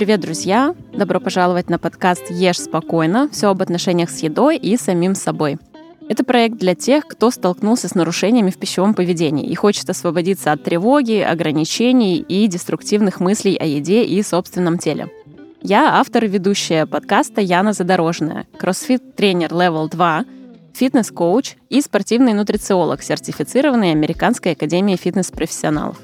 Привет, друзья! Добро пожаловать на подкаст «Ешь спокойно» все об отношениях с едой и самим собой. Это проект для тех, кто столкнулся с нарушениями в пищевом поведении и хочет освободиться от тревоги, ограничений и деструктивных мыслей о еде и собственном теле. Я автор и ведущая подкаста Яна Задорожная, кроссфит-тренер Level 2, фитнес-коуч и спортивный нутрициолог, сертифицированный Американской академией фитнес-профессионалов.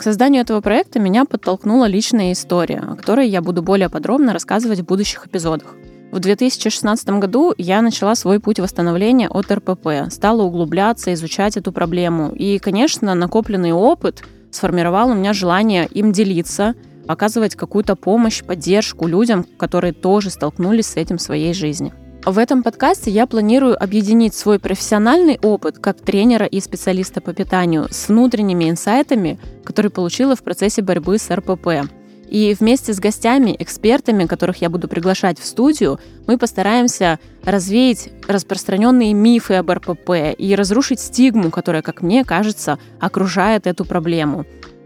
К созданию этого проекта меня подтолкнула личная история, о которой я буду более подробно рассказывать в будущих эпизодах. В 2016 году я начала свой путь восстановления от РПП, стала углубляться, изучать эту проблему. И, конечно, накопленный опыт сформировал у меня желание им делиться, оказывать какую-то помощь, поддержку людям, которые тоже столкнулись с этим в своей жизни. В этом подкасте я планирую объединить свой профессиональный опыт как тренера и специалиста по питанию с внутренними инсайтами, которые получила в процессе борьбы с РПП. И вместе с гостями, экспертами, которых я буду приглашать в студию, мы постараемся развеять распространенные мифы об РПП и разрушить стигму, которая, как мне кажется, окружает эту проблему.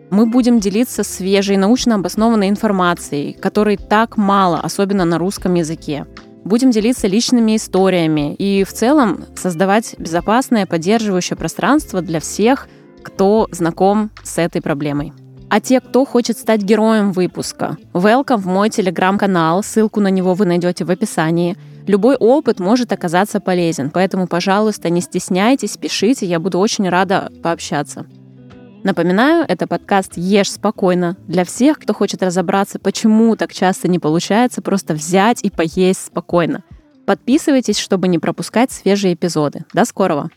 Мы будем делиться свежей научно обоснованной информацией, которой так мало, особенно на русском языке будем делиться личными историями и в целом создавать безопасное, поддерживающее пространство для всех, кто знаком с этой проблемой. А те, кто хочет стать героем выпуска, welcome в мой телеграм-канал, ссылку на него вы найдете в описании. Любой опыт может оказаться полезен, поэтому, пожалуйста, не стесняйтесь, пишите, я буду очень рада пообщаться. Напоминаю, это подкаст «Ешь спокойно» для всех, кто хочет разобраться, почему так часто не получается просто взять и поесть спокойно. Подписывайтесь, чтобы не пропускать свежие эпизоды. До скорого!